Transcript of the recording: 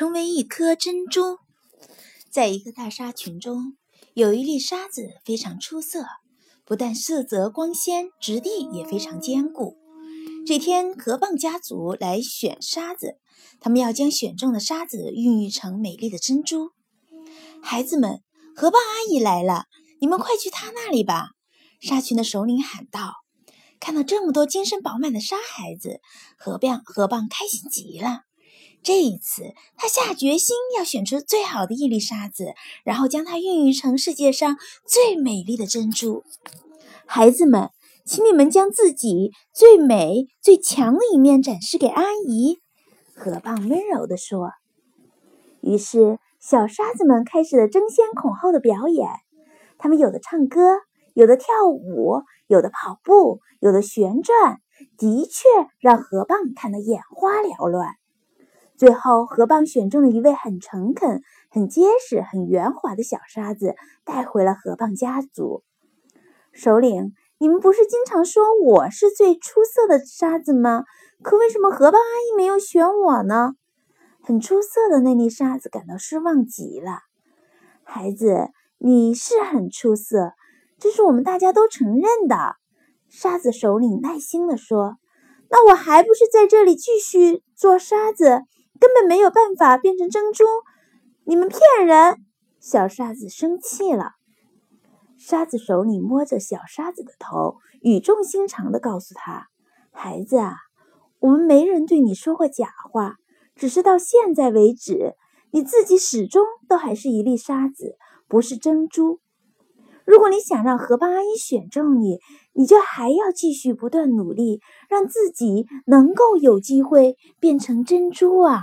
成为一颗珍珠。在一个大沙群中，有一粒沙子非常出色，不但色泽光鲜，质地也非常坚固。这天，河蚌家族来选沙子，他们要将选中的沙子孕育成美丽的珍珠。孩子们，河蚌阿姨来了，你们快去她那里吧！沙群的首领喊道。看到这么多精神饱满的沙孩子，河蚌河蚌开心极了。这一次，他下决心要选出最好的一粒沙子，然后将它孕育成世界上最美丽的珍珠。孩子们，请你们将自己最美、最强的一面展示给阿姨。”河蚌温柔地说。于是，小沙子们开始了争先恐后的表演。他们有的唱歌，有的跳舞，有的跑步，有的旋转，的确让河蚌看得眼花缭乱。最后，河蚌选中了一位很诚恳、很结实、很圆滑的小沙子，带回了河蚌家族。首领，你们不是经常说我是最出色的沙子吗？可为什么河蚌阿姨没有选我呢？很出色的那粒沙子感到失望极了。孩子，你是很出色，这是我们大家都承认的。沙子首领耐心地说：“那我还不是在这里继续做沙子？”根本没有办法变成珍珠，你们骗人！小沙子生气了。沙子手里摸着小沙子的头，语重心长地告诉他：“孩子啊，我们没人对你说过假话，只是到现在为止，你自己始终都还是一粒沙子，不是珍珠。如果你想让河蚌阿姨选中你，你就还要继续不断努力，让自己能够有机会变成珍珠啊！